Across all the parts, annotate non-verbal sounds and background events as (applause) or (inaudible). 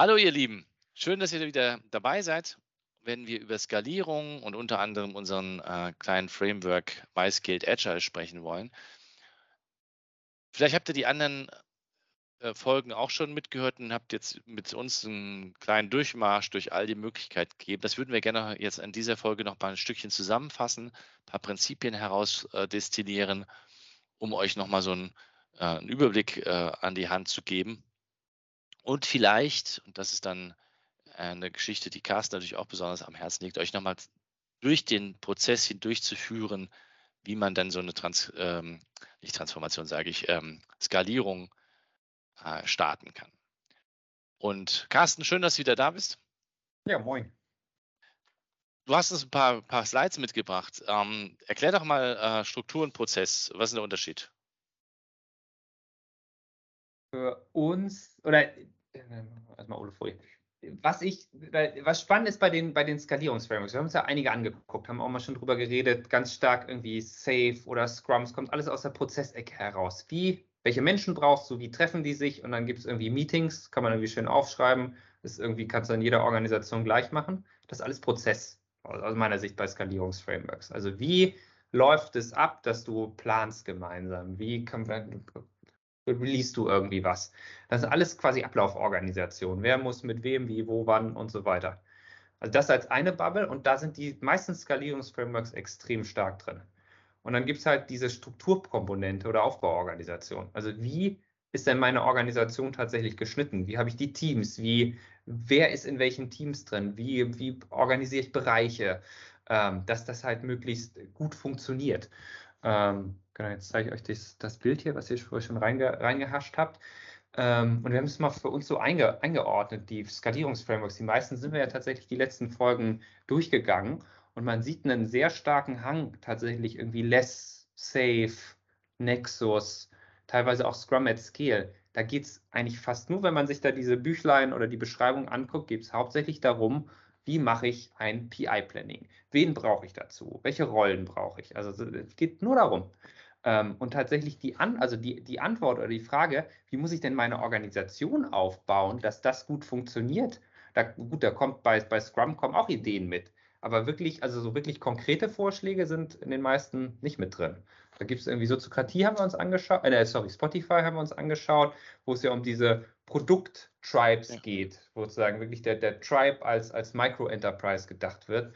Hallo ihr Lieben, schön, dass ihr wieder dabei seid, wenn wir über Skalierung und unter anderem unseren äh, kleinen Framework MyScaled Agile sprechen wollen. Vielleicht habt ihr die anderen äh, Folgen auch schon mitgehört und habt jetzt mit uns einen kleinen Durchmarsch durch all die Möglichkeiten gegeben. Das würden wir gerne jetzt in dieser Folge noch mal ein Stückchen zusammenfassen, ein paar Prinzipien herausdestillieren, äh, um euch noch mal so einen, äh, einen Überblick äh, an die Hand zu geben und vielleicht, und das ist dann eine Geschichte, die Carsten natürlich auch besonders am Herzen liegt, euch nochmal durch den Prozess hindurchzuführen, wie man dann so eine Trans ähm, nicht Transformation, sage ich, ähm, Skalierung äh, starten kann. Und Carsten, schön, dass du wieder da bist. Ja, moin. Du hast uns ein paar, paar Slides mitgebracht. Ähm, erklär doch mal äh, Struktur und Prozess. Was ist der Unterschied? Für uns, oder erstmal Ole Folie. Was ich, was spannend ist bei den, bei den Skalierungsframeworks, wir haben uns ja einige angeguckt, haben auch mal schon drüber geredet, ganz stark irgendwie Safe oder Scrums, kommt alles aus der Prozessecke heraus. Wie, welche Menschen brauchst du, wie treffen die sich und dann gibt es irgendwie Meetings, kann man irgendwie schön aufschreiben, das irgendwie kannst du in jeder Organisation gleich machen. Das ist alles Prozess, aus meiner Sicht bei Skalierungsframeworks. Also wie läuft es ab, dass du planst gemeinsam? Wie kann, release du irgendwie was. Das ist alles quasi Ablauforganisation. Wer muss mit wem, wie, wo, wann und so weiter. Also das als eine Bubble und da sind die meisten Skalierungsframeworks extrem stark drin. Und dann gibt es halt diese Strukturkomponente oder Aufbauorganisation. Also wie ist denn meine Organisation tatsächlich geschnitten? Wie habe ich die Teams? Wie, wer ist in welchen Teams drin? Wie, wie organisiere ich Bereiche? Ähm, dass das halt möglichst gut funktioniert. Ähm, genau, jetzt zeige ich euch das, das Bild hier, was ihr schon reinge, reingehascht habt. Ähm, und wir haben es mal für uns so einge, eingeordnet, die Skalierungsframeworks. Die meisten sind wir ja tatsächlich die letzten Folgen durchgegangen. Und man sieht einen sehr starken Hang tatsächlich irgendwie Less, Safe, Nexus, teilweise auch Scrum at Scale. Da geht es eigentlich fast nur, wenn man sich da diese Büchlein oder die Beschreibung anguckt, geht es hauptsächlich darum, wie mache ich ein PI-Planning? Wen brauche ich dazu? Welche Rollen brauche ich? Also es geht nur darum. Ähm, und tatsächlich die, An also die, die Antwort oder die Frage, wie muss ich denn meine Organisation aufbauen, dass das gut funktioniert? Da, gut, da kommt bei, bei Scrum kommen auch Ideen mit. Aber wirklich, also so wirklich konkrete Vorschläge sind in den meisten nicht mit drin. Da gibt es irgendwie Soziokratie, haben wir uns angeschaut, äh, sorry, Spotify haben wir uns angeschaut, wo es ja um diese Produkt-Tribes ja. geht, wo sozusagen wirklich der, der Tribe als, als Micro-Enterprise gedacht wird.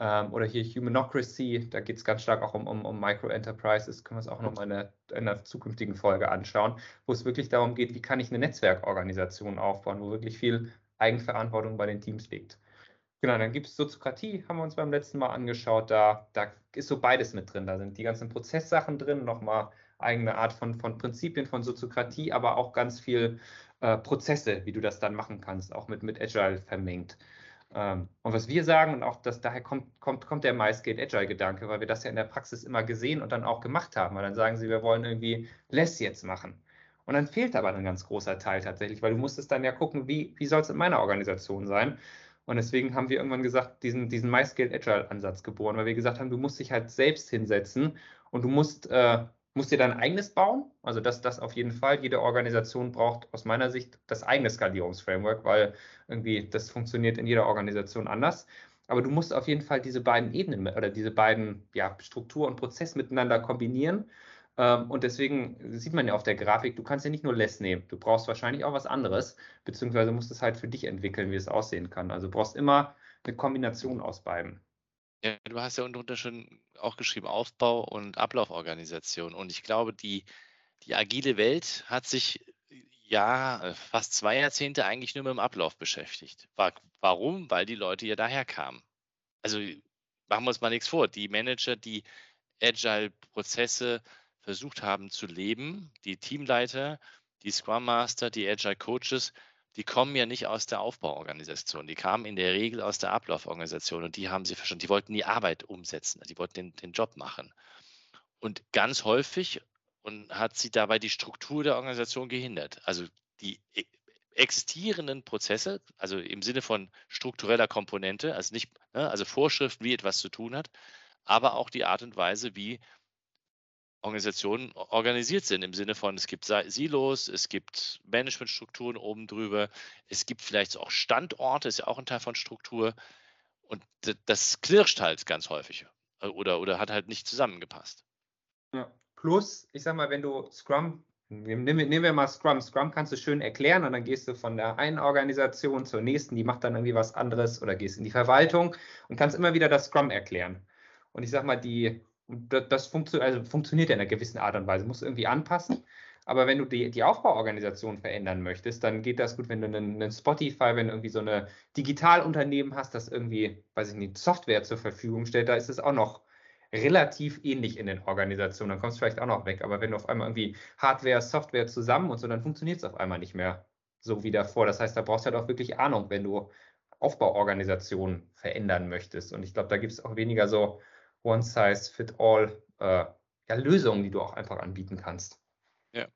Ähm, oder hier Humanocracy, da geht es ganz stark auch um, um, um Micro-Enterprises, können wir uns auch noch mal in einer, in einer zukünftigen Folge anschauen, wo es wirklich darum geht, wie kann ich eine Netzwerkorganisation aufbauen, wo wirklich viel Eigenverantwortung bei den Teams liegt. Genau, dann gibt es Soziokratie, haben wir uns beim letzten Mal angeschaut. Da, da ist so beides mit drin. Da sind die ganzen Prozesssachen drin, nochmal eigene Art von, von Prinzipien von Soziokratie, aber auch ganz viel äh, Prozesse, wie du das dann machen kannst, auch mit, mit Agile vermengt. Ähm, und was wir sagen, und auch das, daher kommt, kommt, kommt der MyScale Agile-Gedanke, weil wir das ja in der Praxis immer gesehen und dann auch gemacht haben. Weil dann sagen sie, wir wollen irgendwie Less jetzt machen. Und dann fehlt aber ein ganz großer Teil tatsächlich, weil du musstest dann ja gucken, wie, wie soll es in meiner Organisation sein. Und deswegen haben wir irgendwann gesagt, diesen, diesen MyScale Agile-Ansatz geboren, weil wir gesagt haben, du musst dich halt selbst hinsetzen und du musst, äh, musst dir dein eigenes bauen. Also das, das auf jeden Fall. Jede Organisation braucht aus meiner Sicht das eigene Skalierungsframework, weil irgendwie das funktioniert in jeder Organisation anders. Aber du musst auf jeden Fall diese beiden Ebenen oder diese beiden ja, Struktur und Prozess miteinander kombinieren. Ähm, und deswegen sieht man ja auf der Grafik, du kannst ja nicht nur Less nehmen, du brauchst wahrscheinlich auch was anderes, beziehungsweise musst es halt für dich entwickeln, wie es aussehen kann. Also du brauchst immer eine Kombination aus beiden. Ja, du hast ja unter schon auch geschrieben, Aufbau und Ablauforganisation. Und ich glaube, die, die agile Welt hat sich ja fast zwei Jahrzehnte eigentlich nur mit dem Ablauf beschäftigt. Warum? Weil die Leute ja daher kamen. Also machen wir uns mal nichts vor. Die Manager, die Agile-Prozesse versucht haben zu leben. Die Teamleiter, die Scrum Master, die Agile Coaches, die kommen ja nicht aus der Aufbauorganisation. Die kamen in der Regel aus der Ablauforganisation und die haben sie verstanden. Die wollten die Arbeit umsetzen, die wollten den, den Job machen. Und ganz häufig und hat sie dabei die Struktur der Organisation gehindert. Also die e, existierenden Prozesse, also im Sinne von struktureller Komponente, also nicht, ne, also Vorschriften, wie etwas zu tun hat, aber auch die Art und Weise, wie Organisationen organisiert sind, im Sinne von, es gibt Silos, es gibt Managementstrukturen oben drüber, es gibt vielleicht auch Standorte, ist ja auch ein Teil von Struktur. Und das knirscht halt ganz häufig äh, oder, oder hat halt nicht zusammengepasst. Ja. Plus, ich sag mal, wenn du Scrum, nehmen wir mal Scrum, Scrum kannst du schön erklären und dann gehst du von der einen Organisation zur nächsten, die macht dann irgendwie was anderes oder gehst in die Verwaltung und kannst immer wieder das Scrum erklären. Und ich sag mal, die das, das funktio also funktioniert ja in einer gewissen Art und Weise, musst du irgendwie anpassen. Aber wenn du die, die Aufbauorganisation verändern möchtest, dann geht das gut, wenn du einen, einen Spotify, wenn du irgendwie so eine Digitalunternehmen hast, das irgendwie, weiß ich nicht, Software zur Verfügung stellt, da ist es auch noch relativ ähnlich in den Organisationen. Dann kommst du vielleicht auch noch weg. Aber wenn du auf einmal irgendwie Hardware, Software zusammen und so, dann funktioniert es auf einmal nicht mehr so wie davor. Das heißt, da brauchst du halt auch wirklich Ahnung, wenn du Aufbauorganisationen verändern möchtest. Und ich glaube, da gibt es auch weniger so One-Size-Fit-All äh, ja, Lösungen, die du auch einfach anbieten kannst. Ja.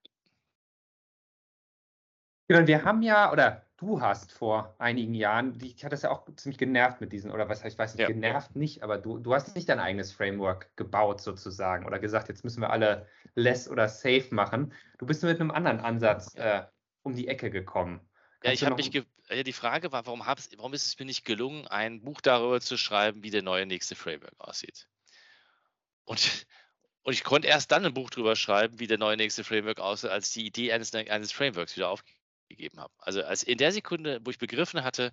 Genau, wir haben ja, oder du hast vor einigen Jahren, ich hatte das ja auch ziemlich genervt mit diesen, oder was heißt, ich weiß nicht, ja. genervt nicht, aber du, du hast nicht dein eigenes Framework gebaut sozusagen oder gesagt, jetzt müssen wir alle less oder safe machen. Du bist mit einem anderen Ansatz äh, um die Ecke gekommen. Ja, ich habe mich, ja, die Frage war, warum, warum ist es mir nicht gelungen, ein Buch darüber zu schreiben, wie der neue nächste Framework aussieht? Und, und ich konnte erst dann ein Buch drüber schreiben, wie der neue nächste Framework aussieht, als die Idee eines, eines Frameworks wieder aufgegeben habe. Also als in der Sekunde, wo ich begriffen hatte,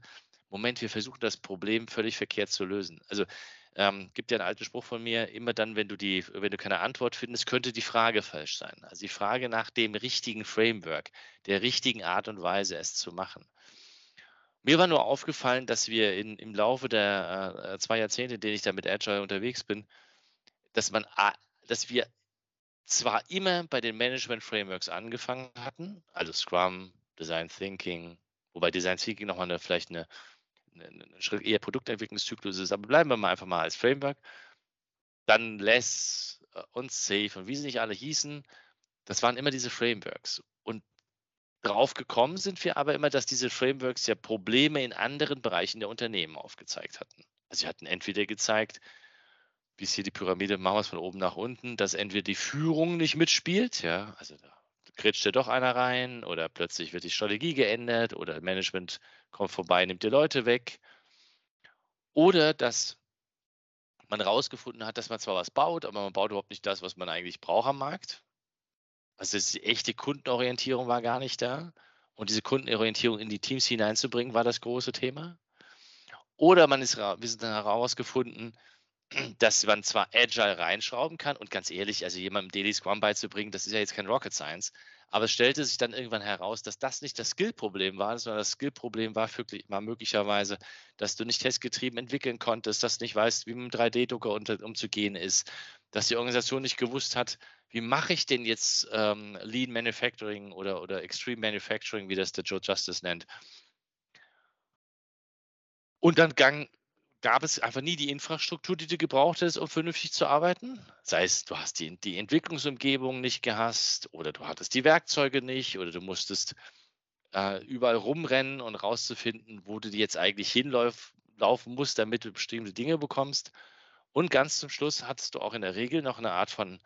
Moment, wir versuchen das Problem völlig verkehrt zu lösen. Also ähm, gibt ja einen alten Spruch von mir, immer dann, wenn du die, wenn du keine Antwort findest, könnte die Frage falsch sein. Also die Frage nach dem richtigen Framework, der richtigen Art und Weise, es zu machen. Mir war nur aufgefallen, dass wir in, im Laufe der äh, zwei Jahrzehnte, in denen ich da mit Agile unterwegs bin, dass man, dass wir zwar immer bei den Management Frameworks angefangen hatten, also Scrum, Design Thinking, wobei Design Thinking nochmal eine, vielleicht eine, eine, Schritt eher Produktentwicklungszyklus ist, aber bleiben wir mal einfach mal als Framework. Dann Less äh, und Safe und wie sie nicht alle hießen, das waren immer diese Frameworks. Und drauf gekommen sind wir aber immer, dass diese Frameworks ja Probleme in anderen Bereichen der Unternehmen aufgezeigt hatten. Also sie hatten entweder gezeigt, wie ist hier die Pyramide, machen wir es von oben nach unten, dass entweder die Führung nicht mitspielt, ja, also da kretscht ja doch einer rein oder plötzlich wird die Strategie geändert oder Management kommt vorbei, nimmt die Leute weg. Oder dass man rausgefunden hat, dass man zwar was baut, aber man baut überhaupt nicht das, was man eigentlich braucht am Markt. Also die echte Kundenorientierung war gar nicht da. Und diese Kundenorientierung in die Teams hineinzubringen, war das große Thema. Oder man ist, wir sind dann herausgefunden, dass man zwar Agile reinschrauben kann und ganz ehrlich, also jemandem Daily Scrum beizubringen, das ist ja jetzt kein Rocket Science, aber es stellte sich dann irgendwann heraus, dass das nicht das Skill-Problem war, sondern das Skill-Problem war, war möglicherweise, dass du nicht testgetrieben entwickeln konntest, dass du nicht weißt, wie mit einem 3D-Drucker umzugehen ist, dass die Organisation nicht gewusst hat, wie mache ich denn jetzt ähm, Lean Manufacturing oder, oder Extreme Manufacturing, wie das der Joe Justice nennt. Und dann gang, gab es einfach nie die Infrastruktur, die du gebraucht hast, um vernünftig zu arbeiten. Sei es, du hast die, die Entwicklungsumgebung nicht gehasst oder du hattest die Werkzeuge nicht oder du musstest äh, überall rumrennen und rauszufinden, wo du jetzt eigentlich hinlaufen musst, damit du bestimmte Dinge bekommst. Und ganz zum Schluss hattest du auch in der Regel noch eine Art von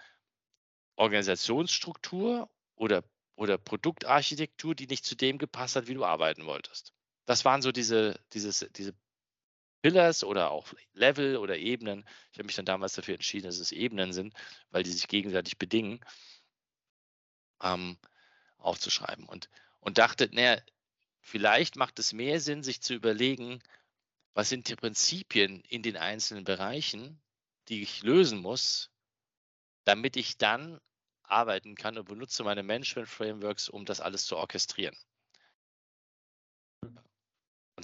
Organisationsstruktur oder, oder Produktarchitektur, die nicht zu dem gepasst hat, wie du arbeiten wolltest. Das waren so diese, dieses, diese Pillars oder auch Level oder Ebenen. Ich habe mich dann damals dafür entschieden, dass es Ebenen sind, weil die sich gegenseitig bedingen, ähm, aufzuschreiben. Und, und dachte, naja, vielleicht macht es mehr Sinn, sich zu überlegen, was sind die Prinzipien in den einzelnen Bereichen, die ich lösen muss, damit ich dann arbeiten kann und benutze meine Management-Frameworks, um das alles zu orchestrieren.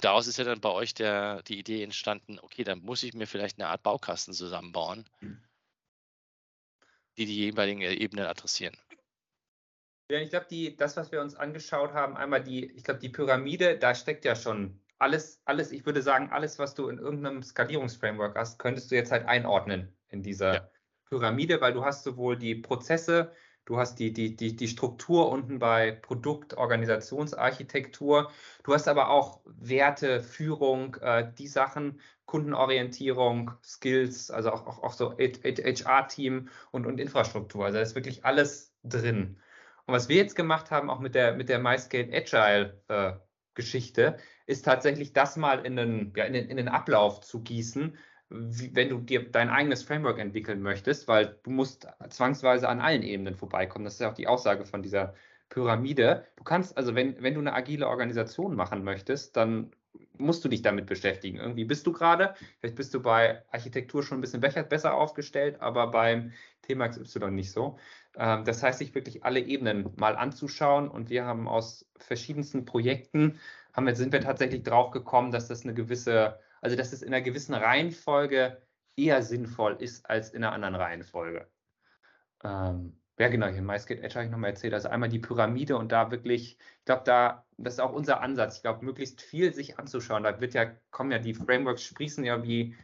Und daraus ist ja dann bei euch der, die Idee entstanden, okay, dann muss ich mir vielleicht eine Art Baukasten zusammenbauen, die die jeweiligen Ebenen adressieren. Ja, ich glaube, das, was wir uns angeschaut haben, einmal die, ich glaube, die Pyramide, da steckt ja schon alles, alles, ich würde sagen, alles, was du in irgendeinem Skalierungsframework hast, könntest du jetzt halt einordnen in dieser ja. Pyramide, weil du hast sowohl die Prozesse, Du hast die, die, die, die Struktur unten bei Produkt, Organisationsarchitektur. Du hast aber auch Werte, Führung, äh, die Sachen, Kundenorientierung, Skills, also auch, auch, auch so HR-Team und, und Infrastruktur. Also da ist wirklich alles drin. Und was wir jetzt gemacht haben, auch mit der, mit der MyScale Agile äh, Geschichte, ist tatsächlich das mal in den, ja, in den, in den Ablauf zu gießen, wenn du dir dein eigenes Framework entwickeln möchtest, weil du musst zwangsweise an allen Ebenen vorbeikommen. Das ist ja auch die Aussage von dieser Pyramide. Du kannst, also wenn, wenn du eine agile Organisation machen möchtest, dann musst du dich damit beschäftigen. Irgendwie bist du gerade, vielleicht bist du bei Architektur schon ein bisschen besser aufgestellt, aber beim Thema XY nicht so. Ähm, das heißt, sich wirklich alle Ebenen mal anzuschauen und wir haben aus verschiedensten Projekten, haben wir, sind wir tatsächlich drauf gekommen, dass das eine gewisse, also dass es in einer gewissen Reihenfolge eher sinnvoll ist als in einer anderen Reihenfolge. Ähm, ja, genau, hier in MySkate Edge habe ich nochmal erzählt. Also einmal die Pyramide und da wirklich, ich glaube, da, das ist auch unser Ansatz. Ich glaube, möglichst viel sich anzuschauen. Da wird ja, kommen ja die Frameworks, sprießen ja wie,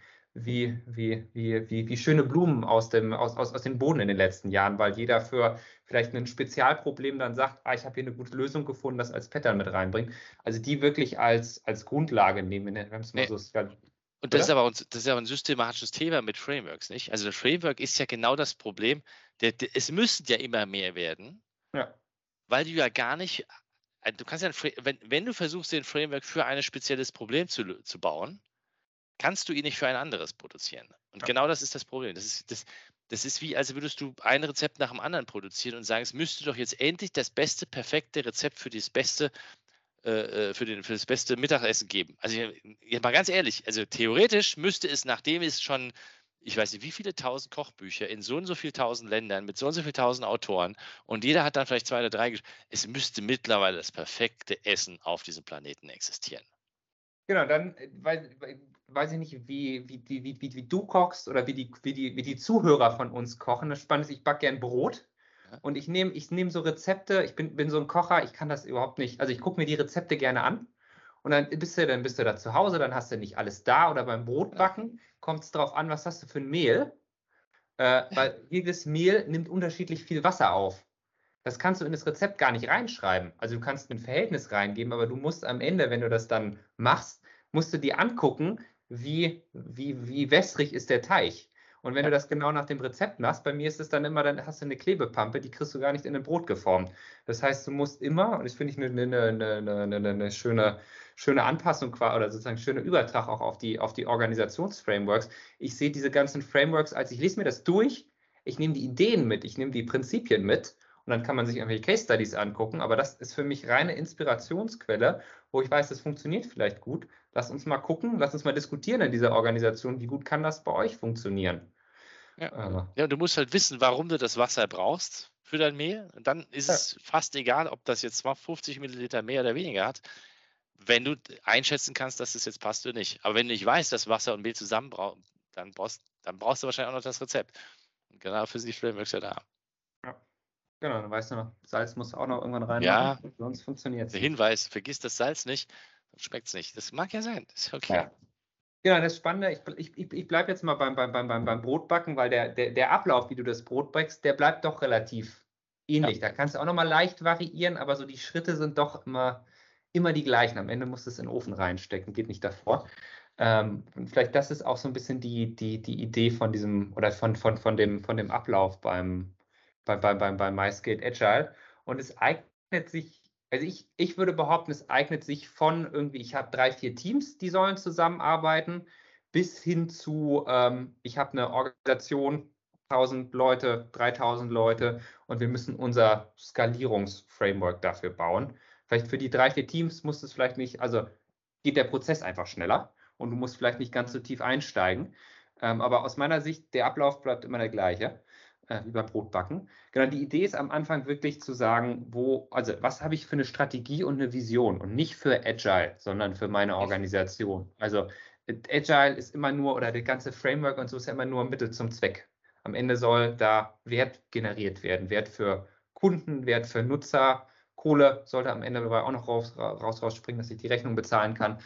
wie, wie, wie, wie, wie schöne Blumen aus dem, aus, aus, aus dem Boden in den letzten Jahren, weil jeder für vielleicht ein Spezialproblem dann sagt, ah, ich habe hier eine gute Lösung gefunden, das als Pattern mit reinbringt. Also die wirklich als, als Grundlage nehmen, haben es mal so und das ist, aber, das ist aber ein systematisches Thema mit Frameworks, nicht? Also das Framework ist ja genau das Problem. Der, der, es müssen ja immer mehr werden, ja. weil du ja gar nicht, äh, du kannst ja, wenn, wenn du versuchst, den Framework für ein spezielles Problem zu, zu bauen, kannst du ihn nicht für ein anderes produzieren. Und ja. genau das ist das Problem. Das ist, das, das ist wie, als würdest du ein Rezept nach dem anderen produzieren und sagen, es müsste doch jetzt endlich das beste, perfekte Rezept für das beste äh, äh, für, den, für das beste Mittagessen geben. Also jetzt mal ganz ehrlich, also theoretisch müsste es, nachdem es schon, ich weiß nicht, wie viele tausend Kochbücher in so und so vielen tausend Ländern mit so und so vielen tausend Autoren und jeder hat dann vielleicht zwei oder drei, es müsste mittlerweile das perfekte Essen auf diesem Planeten existieren. Genau, dann weil, weiß ich nicht, wie, wie, wie, wie, wie du kochst oder wie die, wie, die, wie die Zuhörer von uns kochen. Das Spannende ist, ich backe gern Brot. Und ich nehme ich nehm so Rezepte, ich bin, bin so ein Kocher, ich kann das überhaupt nicht. Also ich gucke mir die Rezepte gerne an und dann bist du, dann bist du da zu Hause, dann hast du nicht alles da oder beim Brotbacken kommt es darauf an, was hast du für ein Mehl. Äh, weil jedes Mehl nimmt unterschiedlich viel Wasser auf. Das kannst du in das Rezept gar nicht reinschreiben. Also du kannst ein Verhältnis reingeben, aber du musst am Ende, wenn du das dann machst, musst du dir angucken, wie, wie, wie wässrig ist der Teig. Und wenn du das genau nach dem Rezept machst, bei mir ist es dann immer, dann hast du eine Klebepampe, die kriegst du gar nicht in ein Brot geformt. Das heißt, du musst immer, und das finde ich eine, eine, eine, eine, schöne, schöne Anpassung oder sozusagen schöne Übertrag auch auf die, auf die Organisationsframeworks. Ich sehe diese ganzen Frameworks, als ich lese mir das durch, ich nehme die Ideen mit, ich nehme die Prinzipien mit und dann kann man sich irgendwelche Case Studies angucken, aber das ist für mich reine Inspirationsquelle, wo ich weiß, das funktioniert vielleicht gut, Lass uns mal gucken, lass uns mal diskutieren in dieser Organisation, wie gut kann das bei euch funktionieren. Ja. Ja, du musst halt wissen, warum du das Wasser brauchst für dein Mehl. Und dann ist ja. es fast egal, ob das jetzt 50 Milliliter mehr oder weniger hat, wenn du einschätzen kannst, dass es jetzt passt oder nicht. Aber wenn du nicht weißt, dass Wasser und Mehl zusammen brauchen, dann brauchst, dann brauchst du wahrscheinlich auch noch das Rezept. Und genau für die Frameworks ja da. Ja. Genau, dann weißt du noch, Salz muss auch noch irgendwann rein. Ja, machen, sonst funktioniert es. Der Hinweis, vergiss das Salz nicht schmeckt es nicht. Das mag ja sein. Das ist okay. Ja. Genau, das Spannende, ich, ich, ich bleibe jetzt mal beim, beim, beim, beim Brotbacken, weil der, der, der Ablauf, wie du das Brot backst, der bleibt doch relativ ähnlich. Ja. Da kannst du auch nochmal leicht variieren, aber so die Schritte sind doch immer, immer die gleichen. Am Ende musst du es in den Ofen reinstecken, geht nicht davor. Ähm, vielleicht das ist auch so ein bisschen die, die, die Idee von diesem oder von, von, von, dem, von dem Ablauf beim, bei, bei, beim, beim MySkate Agile. Und es eignet sich also ich, ich würde behaupten, es eignet sich von irgendwie, ich habe drei, vier Teams, die sollen zusammenarbeiten, bis hin zu, ähm, ich habe eine Organisation, 1000 Leute, 3000 Leute und wir müssen unser Skalierungsframework dafür bauen. Vielleicht für die drei, vier Teams muss es vielleicht nicht, also geht der Prozess einfach schneller und du musst vielleicht nicht ganz so tief einsteigen. Ähm, aber aus meiner Sicht, der Ablauf bleibt immer der gleiche äh, über Brotbacken. Genau, die Idee ist am Anfang wirklich zu sagen, wo, also was habe ich für eine Strategie und eine Vision und nicht für Agile, sondern für meine Organisation. Also Agile ist immer nur, oder das ganze Framework und so ist ja immer nur Mittel zum Zweck. Am Ende soll da Wert generiert werden, Wert für Kunden, Wert für Nutzer. Kohle sollte am Ende dabei auch noch raus, raus rausspringen, dass ich die Rechnung bezahlen kann.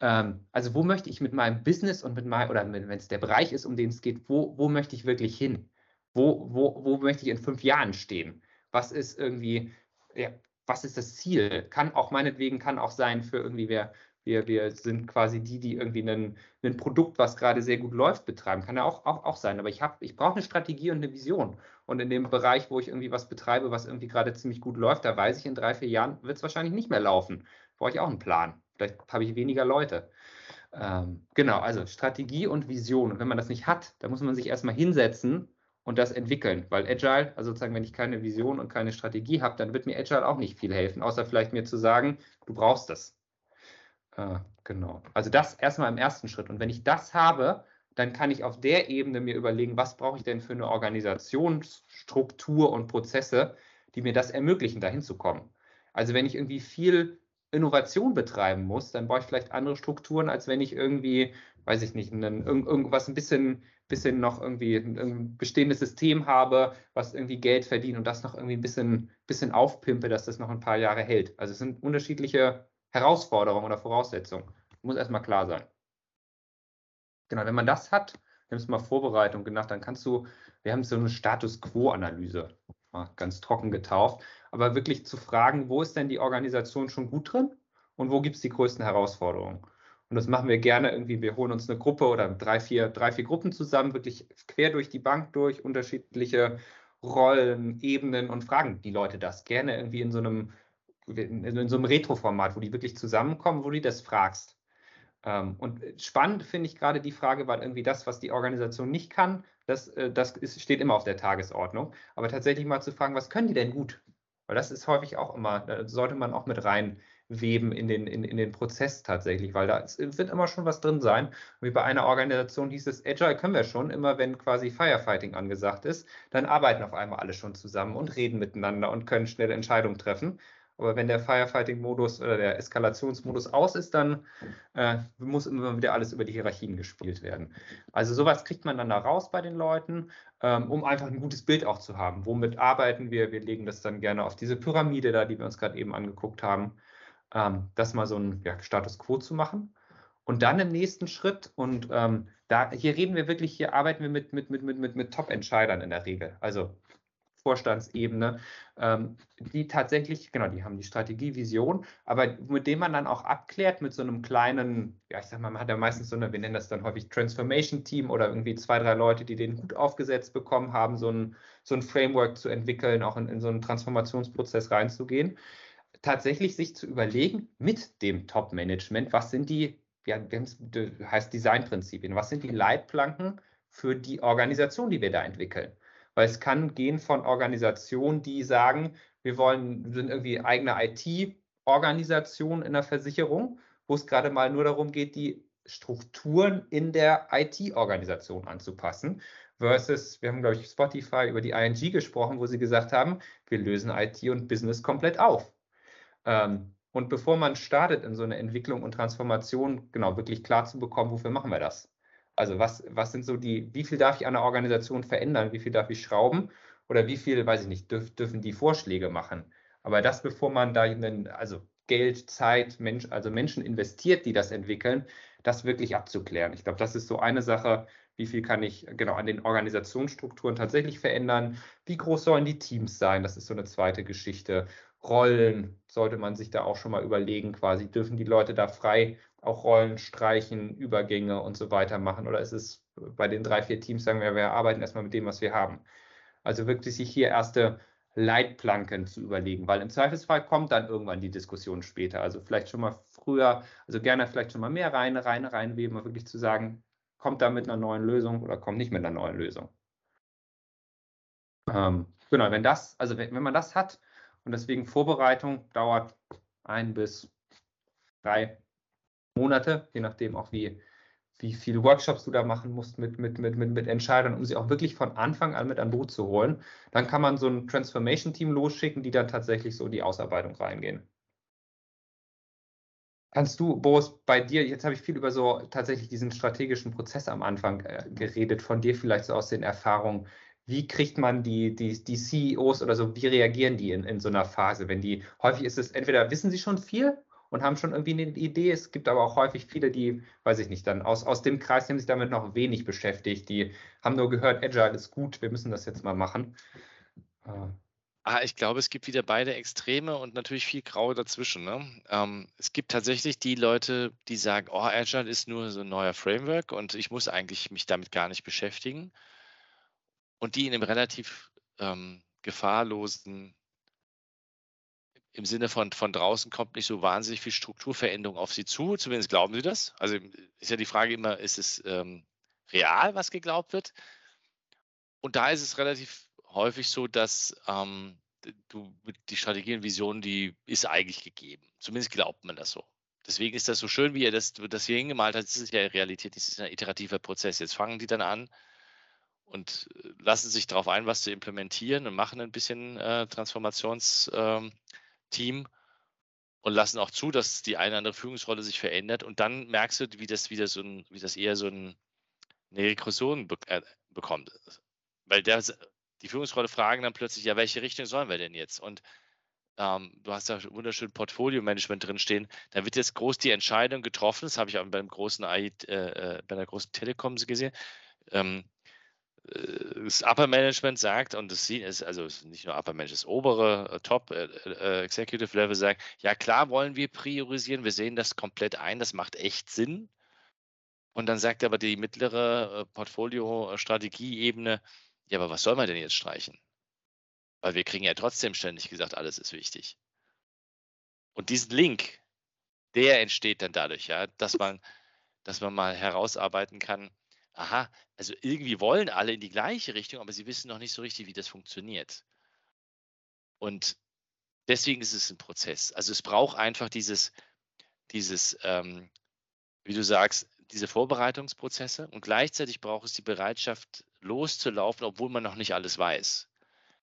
Ähm, also wo möchte ich mit meinem Business und mit meinem, oder wenn es der Bereich ist, um den es geht, wo, wo möchte ich wirklich hin? Wo, wo, wo möchte ich in fünf Jahren stehen? was ist irgendwie, ja, was ist das Ziel? Kann auch meinetwegen, kann auch sein für irgendwie, wer, wir, wir sind quasi die, die irgendwie ein, ein Produkt, was gerade sehr gut läuft, betreiben. Kann ja auch, auch, auch sein. Aber ich, ich brauche eine Strategie und eine Vision. Und in dem Bereich, wo ich irgendwie was betreibe, was irgendwie gerade ziemlich gut läuft, da weiß ich, in drei, vier Jahren wird es wahrscheinlich nicht mehr laufen. Brauche ich auch einen Plan. Vielleicht habe ich weniger Leute. Ähm, genau, also Strategie und Vision. Und wenn man das nicht hat, dann muss man sich erstmal hinsetzen und das entwickeln. Weil Agile, also sozusagen, wenn ich keine Vision und keine Strategie habe, dann wird mir Agile auch nicht viel helfen, außer vielleicht mir zu sagen, du brauchst das. Äh, genau. Also das erstmal im ersten Schritt. Und wenn ich das habe, dann kann ich auf der Ebene mir überlegen, was brauche ich denn für eine Organisationsstruktur und Prozesse, die mir das ermöglichen, dahin zu kommen. Also wenn ich irgendwie viel Innovation betreiben muss, dann brauche ich vielleicht andere Strukturen, als wenn ich irgendwie, weiß ich nicht, einen, irgendwas ein bisschen, bisschen noch irgendwie ein, bestehendes System habe, was irgendwie Geld verdient und das noch irgendwie ein bisschen, bisschen aufpimpe, dass das noch ein paar Jahre hält. Also es sind unterschiedliche Herausforderung oder Voraussetzung. Muss erstmal klar sein. Genau, wenn man das hat, nimmst mal Vorbereitung gemacht, dann kannst du, wir haben so eine Status Quo-Analyse, ganz trocken getauft, aber wirklich zu fragen, wo ist denn die Organisation schon gut drin und wo gibt es die größten Herausforderungen? Und das machen wir gerne irgendwie, wir holen uns eine Gruppe oder drei, vier, drei, vier Gruppen zusammen, wirklich quer durch die Bank durch, unterschiedliche Rollen, Ebenen und fragen die Leute das gerne irgendwie in so einem in so einem Retro-Format, wo die wirklich zusammenkommen, wo du das fragst. Ähm, und spannend finde ich gerade die Frage, weil irgendwie das, was die Organisation nicht kann, das, äh, das ist, steht immer auf der Tagesordnung. Aber tatsächlich mal zu fragen, was können die denn gut? Weil das ist häufig auch immer, da sollte man auch mit reinweben in den, in, in den Prozess tatsächlich, weil da wird immer schon was drin sein. Wie bei einer Organisation hieß es, Agile können wir schon, immer wenn quasi Firefighting angesagt ist, dann arbeiten auf einmal alle schon zusammen und reden miteinander und können schnell Entscheidungen treffen. Aber wenn der Firefighting-Modus oder der Eskalationsmodus aus ist, dann äh, muss immer wieder alles über die Hierarchien gespielt werden. Also sowas kriegt man dann da raus bei den Leuten, ähm, um einfach ein gutes Bild auch zu haben. Womit arbeiten wir? Wir legen das dann gerne auf diese Pyramide da, die wir uns gerade eben angeguckt haben, ähm, das mal so ein ja, Status Quo zu machen. Und dann im nächsten Schritt, und ähm, da hier reden wir wirklich, hier arbeiten wir mit, mit, mit, mit, mit Top-Entscheidern in der Regel. Also Vorstandsebene, ähm, die tatsächlich, genau, die haben die Strategie, Vision, aber mit dem man dann auch abklärt mit so einem kleinen, ja, ich sag mal, man hat ja meistens so eine, wir nennen das dann häufig Transformation-Team oder irgendwie zwei, drei Leute, die den Hut aufgesetzt bekommen haben, so ein, so ein Framework zu entwickeln, auch in, in so einen Transformationsprozess reinzugehen. Tatsächlich sich zu überlegen mit dem Top-Management, was sind die, ja, heißt Designprinzipien, was sind die Leitplanken für die Organisation, die wir da entwickeln? Weil es kann gehen von Organisationen, die sagen, wir wollen, sind irgendwie eigene IT-Organisation in der Versicherung, wo es gerade mal nur darum geht, die Strukturen in der IT-Organisation anzupassen. Versus, wir haben, glaube ich, Spotify über die ING gesprochen, wo sie gesagt haben, wir lösen IT und Business komplett auf. Ähm, und bevor man startet in so eine Entwicklung und Transformation, genau, wirklich klar zu bekommen, wofür machen wir das? Also was, was sind so die, wie viel darf ich an der Organisation verändern, wie viel darf ich schrauben oder wie viel, weiß ich nicht, dürf, dürfen die Vorschläge machen. Aber das, bevor man da einen, also Geld, Zeit, Mensch, also Menschen investiert, die das entwickeln, das wirklich abzuklären. Ich glaube, das ist so eine Sache, wie viel kann ich genau an den Organisationsstrukturen tatsächlich verändern, wie groß sollen die Teams sein, das ist so eine zweite Geschichte. Rollen sollte man sich da auch schon mal überlegen, quasi dürfen die Leute da frei auch Rollen streichen, Übergänge und so weiter machen? Oder ist es bei den drei, vier Teams, sagen wir, wir arbeiten erstmal mit dem, was wir haben? Also wirklich sich hier erste Leitplanken zu überlegen, weil im Zweifelsfall kommt dann irgendwann die Diskussion später. Also vielleicht schon mal früher, also gerne vielleicht schon mal mehr rein, rein, reinweben, um wirklich zu sagen, kommt da mit einer neuen Lösung oder kommt nicht mit einer neuen Lösung. Ähm, genau, wenn das, also wenn, wenn man das hat und deswegen Vorbereitung dauert ein bis drei Monate, je nachdem auch wie, wie viele Workshops du da machen musst mit, mit, mit, mit, mit Entscheidern, um sie auch wirklich von Anfang an mit an Boot zu holen. Dann kann man so ein Transformation-Team losschicken, die dann tatsächlich so in die Ausarbeitung reingehen. Kannst du, Boris, bei dir, jetzt habe ich viel über so tatsächlich diesen strategischen Prozess am Anfang äh, geredet, von dir vielleicht so aus den Erfahrungen. Wie kriegt man die, die, die CEOs oder so, wie reagieren die in, in so einer Phase? Wenn die, häufig ist es, entweder wissen sie schon viel und haben schon irgendwie eine Idee. Es gibt aber auch häufig viele, die, weiß ich nicht, dann aus, aus dem Kreis, die haben sich damit noch wenig beschäftigt. Die haben nur gehört, Agile ist gut, wir müssen das jetzt mal machen. Ah, ich glaube, es gibt wieder beide Extreme und natürlich viel Grau dazwischen. Ne? Ähm, es gibt tatsächlich die Leute, die sagen, oh, Agile ist nur so ein neuer Framework und ich muss eigentlich mich damit gar nicht beschäftigen. Und die in einem relativ ähm, gefahrlosen, im Sinne von, von draußen kommt nicht so wahnsinnig viel Strukturveränderung auf sie zu. Zumindest glauben sie das. Also ist ja die Frage immer, ist es ähm, real, was geglaubt wird? Und da ist es relativ häufig so, dass ähm, du die Strategie und Vision, die ist eigentlich gegeben. Zumindest glaubt man das so. Deswegen ist das so schön, wie ihr das, das hier hingemalt habt. Das ist ja Realität, das ist ein iterativer Prozess. Jetzt fangen die dann an und äh, lassen sich darauf ein, was zu implementieren und machen ein bisschen äh, Transformationsteam ähm, und lassen auch zu, dass die eine oder andere Führungsrolle sich verändert. Und dann merkst du, wie das wieder so ein, wie das eher so ein, eine Regression be äh, bekommt. Weil der die Führungsrolle fragen dann plötzlich, ja, welche Richtung sollen wir denn jetzt? Und ähm, du hast da wunderschön Portfolio-Management drinstehen. Da wird jetzt groß die Entscheidung getroffen, das habe ich auch beim großen äh, äh, bei der großen Telekom gesehen. Ähm, äh, das Upper Management sagt, und das ist also nicht nur Upper Management, das obere äh, Top äh, äh, Executive Level sagt, ja klar wollen wir priorisieren, wir sehen das komplett ein, das macht echt Sinn. Und dann sagt aber die mittlere Portfolio-Strategie-Ebene, ja, aber was soll man denn jetzt streichen? Weil wir kriegen ja trotzdem ständig gesagt, alles ist wichtig. Und diesen Link, der entsteht dann dadurch, ja, dass man, dass man mal herausarbeiten kann, aha, also irgendwie wollen alle in die gleiche Richtung, aber sie wissen noch nicht so richtig, wie das funktioniert. Und deswegen ist es ein Prozess. Also es braucht einfach dieses, dieses, ähm, wie du sagst, diese Vorbereitungsprozesse und gleichzeitig braucht es die Bereitschaft, loszulaufen, obwohl man noch nicht alles weiß.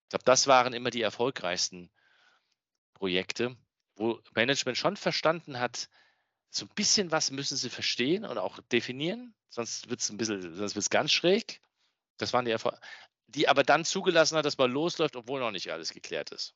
Ich glaube, das waren immer die erfolgreichsten Projekte, wo Management schon verstanden hat, so ein bisschen was müssen sie verstehen und auch definieren, sonst wird es ein bisschen, sonst wird es ganz schräg. Das waren die Erfolge, die aber dann zugelassen hat, dass man losläuft, obwohl noch nicht alles geklärt ist.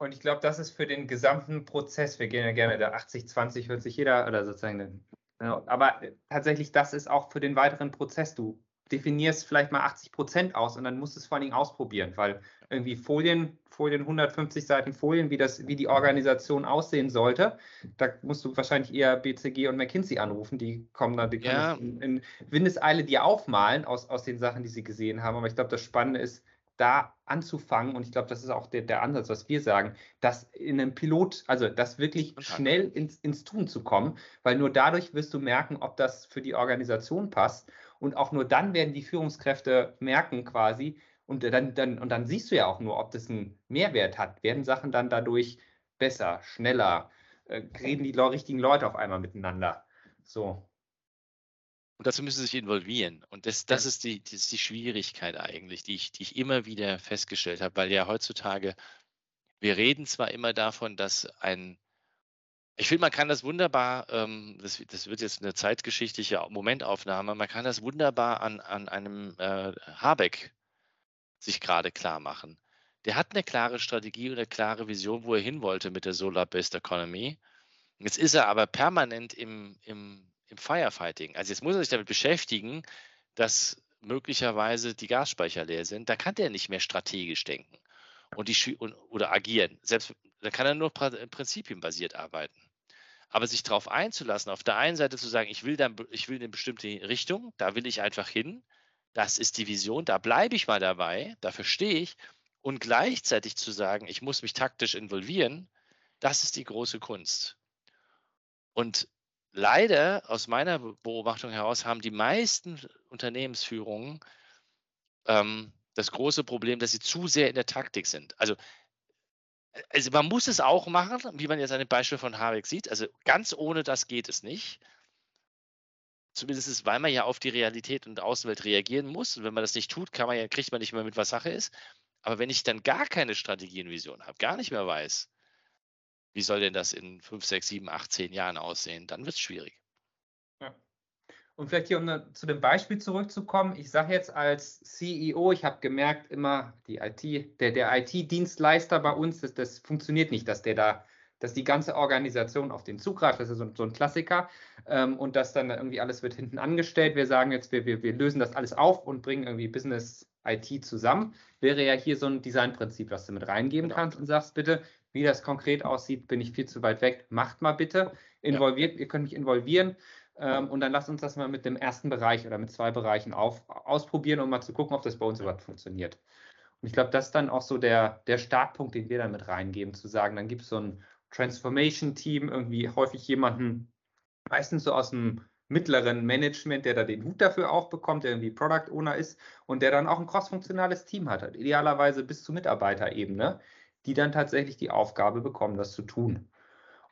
Und ich glaube, das ist für den gesamten Prozess, wir gehen ja gerne der 80-20, hört sich jeder, oder sozusagen aber äh, tatsächlich, das ist auch für den weiteren Prozess. Du definierst vielleicht mal 80 Prozent aus und dann musst du es vor allen Dingen ausprobieren, weil irgendwie Folien, Folien, 150 Seiten Folien, wie, das, wie die Organisation aussehen sollte, da musst du wahrscheinlich eher BCG und McKinsey anrufen. Die kommen dann, die ja. in, in Windeseile dir aufmalen aus, aus den Sachen, die sie gesehen haben. Aber ich glaube, das Spannende ist, da anzufangen, und ich glaube, das ist auch der, der Ansatz, was wir sagen, dass in einem Pilot, also das wirklich schnell ins, ins Tun zu kommen, weil nur dadurch wirst du merken, ob das für die Organisation passt. Und auch nur dann werden die Führungskräfte merken quasi, und dann, dann, und dann siehst du ja auch nur, ob das einen Mehrwert hat. Werden Sachen dann dadurch besser, schneller, äh, reden die richtigen Leute auf einmal miteinander. So. Und dazu müssen sie sich involvieren. Und das, das, ist, die, das ist die Schwierigkeit eigentlich, die ich, die ich immer wieder festgestellt habe, weil ja heutzutage, wir reden zwar immer davon, dass ein, ich finde, man kann das wunderbar, ähm, das, das, wird jetzt eine zeitgeschichtliche Momentaufnahme, man kann das wunderbar an, an einem äh, Habeck sich gerade klar machen. Der hat eine klare Strategie und eine klare Vision, wo er hin wollte mit der Solar-Based Economy. Jetzt ist er aber permanent im, im im Firefighting. Also jetzt muss er sich damit beschäftigen, dass möglicherweise die Gasspeicher leer sind. Da kann der nicht mehr strategisch denken und die, und, oder agieren. Selbst da kann er nur prinzipienbasiert arbeiten. Aber sich darauf einzulassen, auf der einen Seite zu sagen, ich will, dann, ich will in eine bestimmte Richtung, da will ich einfach hin, das ist die Vision, da bleibe ich mal dabei, dafür stehe ich. Und gleichzeitig zu sagen, ich muss mich taktisch involvieren, das ist die große Kunst. Und leider aus meiner Beobachtung heraus haben die meisten Unternehmensführungen ähm, das große Problem, dass sie zu sehr in der Taktik sind. Also, also man muss es auch machen, wie man jetzt an dem Beispiel von Habeck sieht. Also ganz ohne das geht es nicht. Zumindest weil man ja auf die Realität und Außenwelt reagieren muss. Und wenn man das nicht tut, man ja, kriegt man nicht mehr mit, was Sache ist. Aber wenn ich dann gar keine Strategie und Vision habe, gar nicht mehr weiß, wie soll denn das in 5, 6, 7, 8, 10 Jahren aussehen? Dann wird es schwierig. Und vielleicht hier, um zu dem Beispiel zurückzukommen, ich sage jetzt als CEO, ich habe gemerkt, immer die IT, der, der IT-Dienstleister bei uns, das, das funktioniert nicht, dass der da dass die ganze Organisation auf den zugreift, das ist so, so ein Klassiker, ähm, und dass dann irgendwie alles wird hinten angestellt. Wir sagen jetzt, wir, wir, wir lösen das alles auf und bringen irgendwie Business IT zusammen, wäre ja hier so ein Designprinzip, was du mit reingeben genau. kannst und sagst bitte, wie das konkret aussieht, bin ich viel zu weit weg, macht mal bitte, involviert, ja. ihr könnt mich involvieren ähm, und dann lasst uns das mal mit dem ersten Bereich oder mit zwei Bereichen auf, ausprobieren, um mal zu gucken, ob das bei uns überhaupt funktioniert. Und ich glaube, das ist dann auch so der, der Startpunkt, den wir dann mit reingeben, zu sagen, dann gibt es so ein Transformation-Team, irgendwie häufig jemanden, meistens so aus dem mittleren Management, der da den Hut dafür auch bekommt, der irgendwie Product Owner ist und der dann auch ein crossfunktionales Team hat, idealerweise bis zur Mitarbeiterebene, die dann tatsächlich die Aufgabe bekommen, das zu tun.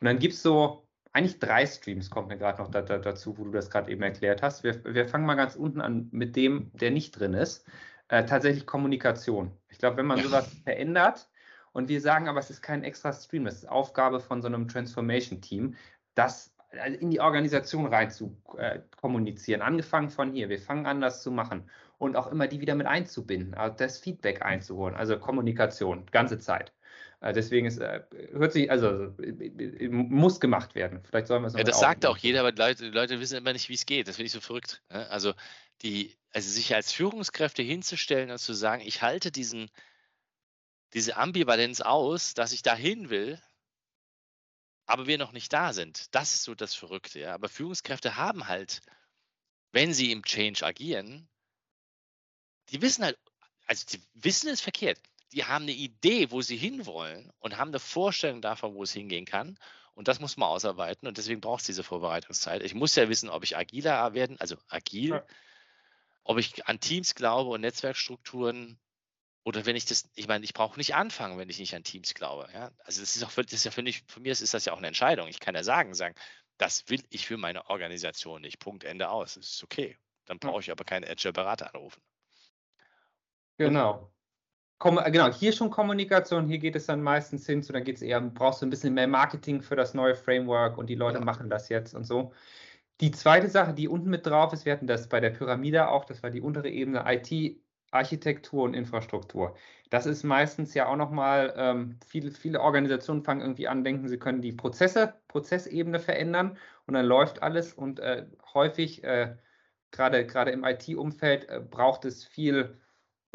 Und dann gibt es so eigentlich drei Streams, kommt mir gerade noch da, da, dazu, wo du das gerade eben erklärt hast. Wir, wir, fangen mal ganz unten an mit dem, der nicht drin ist. Äh, tatsächlich Kommunikation. Ich glaube, wenn man sowas verändert und wir sagen aber, es ist kein extra Stream, das ist Aufgabe von so einem Transformation-Team, das also in die Organisation rein zu äh, kommunizieren. Angefangen von hier, wir fangen an, das zu machen und auch immer die wieder mit einzubinden, also das Feedback einzuholen, also Kommunikation, ganze Zeit. Äh, deswegen ist, äh, hört sich, also äh, muss gemacht werden. Vielleicht sollen wir es Ja, das sagt auch jeder, aber die Leute, die Leute wissen immer nicht, wie es geht. Das finde ich so verrückt. Ne? Also, die, also sich als Führungskräfte hinzustellen und zu sagen, ich halte diesen, diese Ambivalenz aus, dass ich dahin will, aber wir noch nicht da sind. Das ist so das Verrückte. Ja? Aber Führungskräfte haben halt, wenn sie im Change agieren, die wissen halt, also die wissen es verkehrt. Die haben eine Idee, wo sie hinwollen und haben eine Vorstellung davon, wo es hingehen kann. Und das muss man ausarbeiten und deswegen braucht es diese Vorbereitungszeit. Ich muss ja wissen, ob ich agiler werden, also agil, ja. ob ich an Teams glaube und Netzwerkstrukturen oder wenn ich das, ich meine, ich brauche nicht anfangen, wenn ich nicht an Teams glaube. Ja? Also das ist auch, das ist ja für mich, für mich ist das ja auch eine Entscheidung. Ich kann ja sagen, sagen, das will ich für meine Organisation nicht. Punkt, Ende aus. Das ist okay. Dann brauche ich aber keinen Agile-Berater anrufen. Genau. Komm, genau, hier schon Kommunikation, hier geht es dann meistens hin, so dann geht es eher, brauchst du ein bisschen mehr Marketing für das neue Framework und die Leute ja. machen das jetzt und so. Die zweite Sache, die unten mit drauf ist, wir hatten das bei der Pyramide auch, das war die untere Ebene IT Architektur und Infrastruktur. Das ist meistens ja auch nochmal, ähm, viele, viele Organisationen fangen irgendwie an, denken, sie können die Prozesse, Prozessebene verändern und dann läuft alles und äh, häufig, äh, gerade im IT-Umfeld, äh, braucht es viel,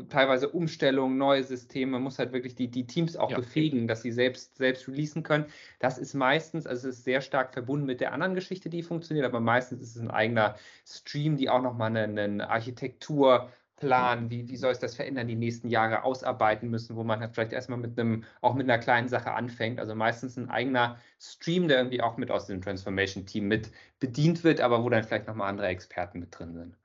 teilweise Umstellung, neue Systeme, man muss halt wirklich die, die Teams auch ja. befähigen, dass sie selbst, selbst releasen können. Das ist meistens, also es ist sehr stark verbunden mit der anderen Geschichte, die funktioniert, aber meistens ist es ein eigener Stream, die auch nochmal eine, eine Architektur, planen, wie, wie soll es das verändern, die nächsten Jahre ausarbeiten müssen, wo man halt vielleicht erstmal mit einem, auch mit einer kleinen Sache anfängt. Also meistens ein eigener Stream, der irgendwie auch mit aus dem Transformation-Team mit bedient wird, aber wo dann vielleicht nochmal andere Experten mit drin sind.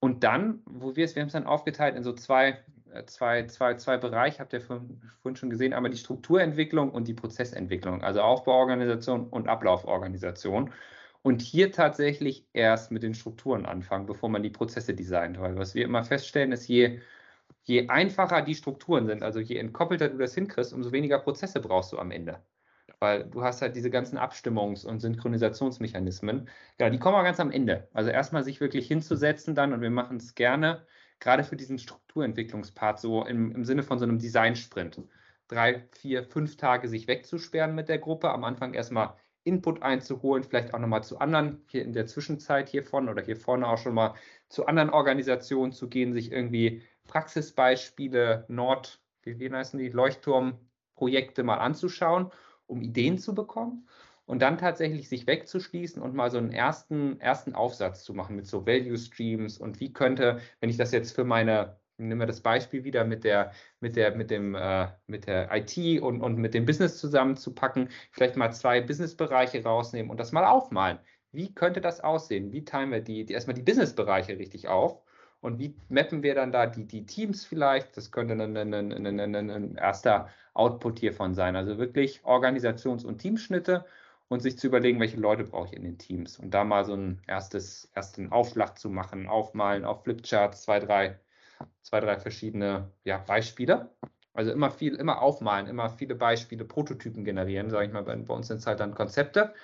Und dann, wo wir es, wir haben es dann aufgeteilt in so zwei, äh, zwei, zwei, zwei Bereiche, habt ihr vorhin, schon gesehen, einmal die Strukturentwicklung und die Prozessentwicklung, also Aufbauorganisation und Ablauforganisation und hier tatsächlich erst mit den Strukturen anfangen, bevor man die Prozesse designt. Weil was wir immer feststellen, ist, je, je einfacher die Strukturen sind, also je entkoppelter du das hinkriegst, umso weniger Prozesse brauchst du am Ende. Weil du hast halt diese ganzen Abstimmungs- und Synchronisationsmechanismen. Ja, die kommen auch ganz am Ende. Also erstmal sich wirklich hinzusetzen dann und wir machen es gerne, gerade für diesen Strukturentwicklungspart, so im, im Sinne von so einem Design-Sprint. Drei, vier, fünf Tage sich wegzusperren mit der Gruppe, am Anfang erstmal Input einzuholen, vielleicht auch nochmal zu anderen, hier in der Zwischenzeit hiervon oder hier vorne auch schon mal zu anderen Organisationen zu gehen, sich irgendwie Praxisbeispiele, Nord, wie, wie heißen die, Leuchtturmprojekte mal anzuschauen, um Ideen zu bekommen und dann tatsächlich sich wegzuschließen und mal so einen ersten, ersten Aufsatz zu machen mit so Value Streams und wie könnte, wenn ich das jetzt für meine nehmen wir das Beispiel wieder mit der, mit der, mit dem, äh, mit der IT und, und mit dem Business zusammenzupacken, vielleicht mal zwei Businessbereiche rausnehmen und das mal aufmalen. Wie könnte das aussehen? Wie teilen wir die, die erstmal die Businessbereiche richtig auf? Und wie mappen wir dann da die, die Teams vielleicht? Das könnte ein, ein, ein, ein erster Output hiervon sein. Also wirklich Organisations- und Teamschnitte und sich zu überlegen, welche Leute brauche ich in den Teams. Und da mal so ein erstes, ersten Aufschlag zu machen, aufmalen auf Flipcharts, zwei, drei zwei, drei verschiedene ja, Beispiele. Also immer viel, immer aufmalen, immer viele Beispiele, Prototypen generieren, sage ich mal. Bei, bei uns sind es halt dann Konzepte.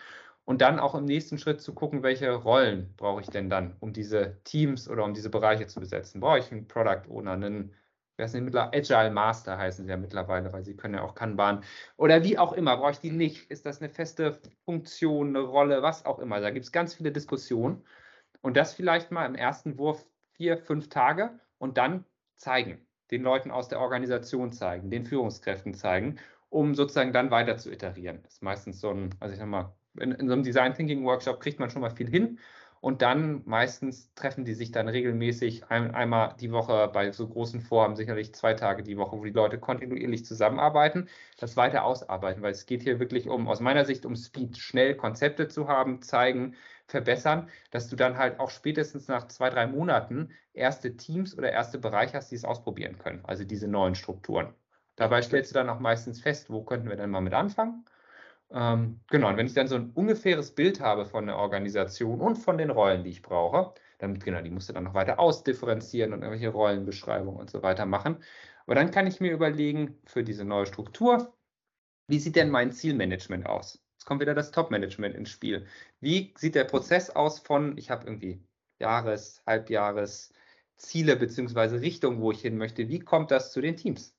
Und dann auch im nächsten Schritt zu gucken, welche Rollen brauche ich denn dann, um diese Teams oder um diese Bereiche zu besetzen. Brauche ich einen Product Owner, einen, wer ist denn mittlerweile, Agile Master heißen sie ja mittlerweile, weil sie können ja auch Kanban. Oder wie auch immer, brauche ich die nicht? Ist das eine feste Funktion, eine Rolle, was auch immer? Da gibt es ganz viele Diskussionen. Und das vielleicht mal im ersten Wurf vier, fünf Tage und dann zeigen, den Leuten aus der Organisation zeigen, den Führungskräften zeigen, um sozusagen dann weiter zu iterieren. Das ist meistens so ein, also ich sag mal, in, in so einem Design Thinking Workshop kriegt man schon mal viel hin und dann meistens treffen die sich dann regelmäßig ein, einmal die Woche bei so großen Vorhaben, sicherlich zwei Tage die Woche, wo die Leute kontinuierlich zusammenarbeiten, das weiter ausarbeiten, weil es geht hier wirklich um, aus meiner Sicht, um Speed, schnell Konzepte zu haben, zeigen, verbessern, dass du dann halt auch spätestens nach zwei, drei Monaten erste Teams oder erste Bereiche hast, die es ausprobieren können, also diese neuen Strukturen. Dabei stellst du dann auch meistens fest, wo könnten wir denn mal mit anfangen ähm, genau, und wenn ich dann so ein ungefähres Bild habe von der Organisation und von den Rollen, die ich brauche, dann, genau, die musst du dann noch weiter ausdifferenzieren und irgendwelche Rollenbeschreibungen und so weiter machen. Aber dann kann ich mir überlegen, für diese neue Struktur, wie sieht denn mein Zielmanagement aus? Jetzt kommt wieder das Top-Management ins Spiel. Wie sieht der Prozess aus von, ich habe irgendwie Jahres-, Halbjahres-, Ziele bzw. Richtung, wo ich hin möchte. Wie kommt das zu den Teams?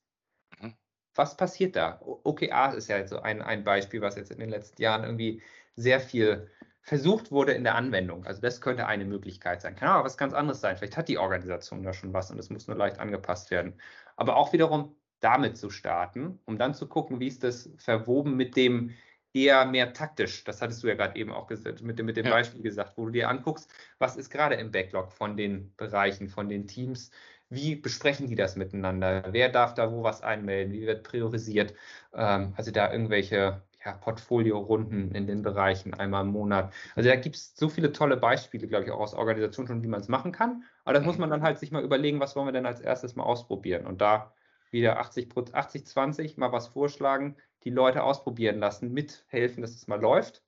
Was passiert da? OKR ist ja so ein, ein Beispiel, was jetzt in den letzten Jahren irgendwie sehr viel versucht wurde in der Anwendung. Also das könnte eine Möglichkeit sein. Kann aber was ganz anderes sein. Vielleicht hat die Organisation da schon was und es muss nur leicht angepasst werden. Aber auch wiederum damit zu starten, um dann zu gucken, wie ist das verwoben mit dem eher mehr taktisch. Das hattest du ja gerade eben auch gesagt, mit dem, mit dem ja. Beispiel gesagt, wo du dir anguckst, was ist gerade im Backlog von den Bereichen, von den Teams, wie besprechen die das miteinander? Wer darf da wo was einmelden? Wie wird priorisiert? Ähm, also da irgendwelche ja, Portfolio-Runden in den Bereichen einmal im Monat. Also da gibt es so viele tolle Beispiele, glaube ich, auch aus Organisationen schon, wie man es machen kann. Aber das muss man dann halt sich mal überlegen, was wollen wir denn als erstes mal ausprobieren? Und da wieder 80, 80, 20 mal was vorschlagen, die Leute ausprobieren lassen, mithelfen, dass es mal läuft.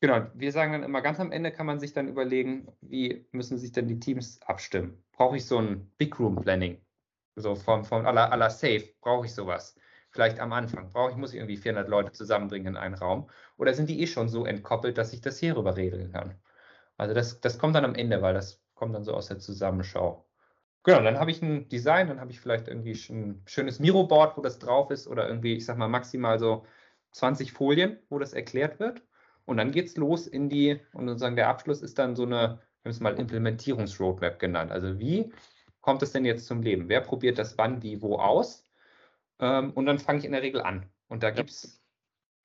Genau, wir sagen dann immer, ganz am Ende kann man sich dann überlegen, wie müssen sich denn die Teams abstimmen? Brauche ich so ein Big Room Planning? So von, von aller, aller Safe, brauche ich sowas? Vielleicht am Anfang, brauche ich, muss ich irgendwie 400 Leute zusammenbringen in einen Raum? Oder sind die eh schon so entkoppelt, dass ich das hier rüber regeln kann? Also das, das kommt dann am Ende, weil das kommt dann so aus der Zusammenschau. Genau, dann habe ich ein Design, dann habe ich vielleicht irgendwie ein schönes Miro-Board, wo das drauf ist oder irgendwie, ich sag mal, maximal so 20 Folien, wo das erklärt wird. Und dann geht es los in die, und sozusagen der Abschluss ist dann so eine, wir haben es mal Implementierungsroadmap genannt. Also wie kommt es denn jetzt zum Leben? Wer probiert das wann, wie, wo aus? Ähm, und dann fange ich in der Regel an. Und da gibt es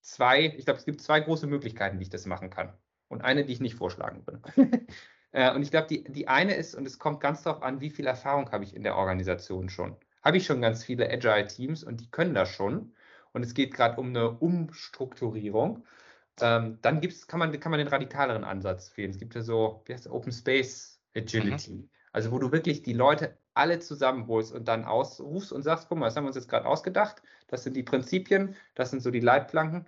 zwei, ich glaube, es gibt zwei große Möglichkeiten, wie ich das machen kann. Und eine, die ich nicht vorschlagen würde. (laughs) Äh, und ich glaube, die, die eine ist, und es kommt ganz darauf an, wie viel Erfahrung habe ich in der Organisation schon. Habe ich schon ganz viele Agile-Teams und die können das schon. Und es geht gerade um eine Umstrukturierung. Ähm, dann gibt's, kann, man, kann man den radikaleren Ansatz wählen. Es gibt ja so, wie heißt das, Open Space Agility. Mhm. Also wo du wirklich die Leute alle zusammenholst und dann ausrufst und sagst, guck mal, das haben wir uns jetzt gerade ausgedacht. Das sind die Prinzipien, das sind so die Leitplanken.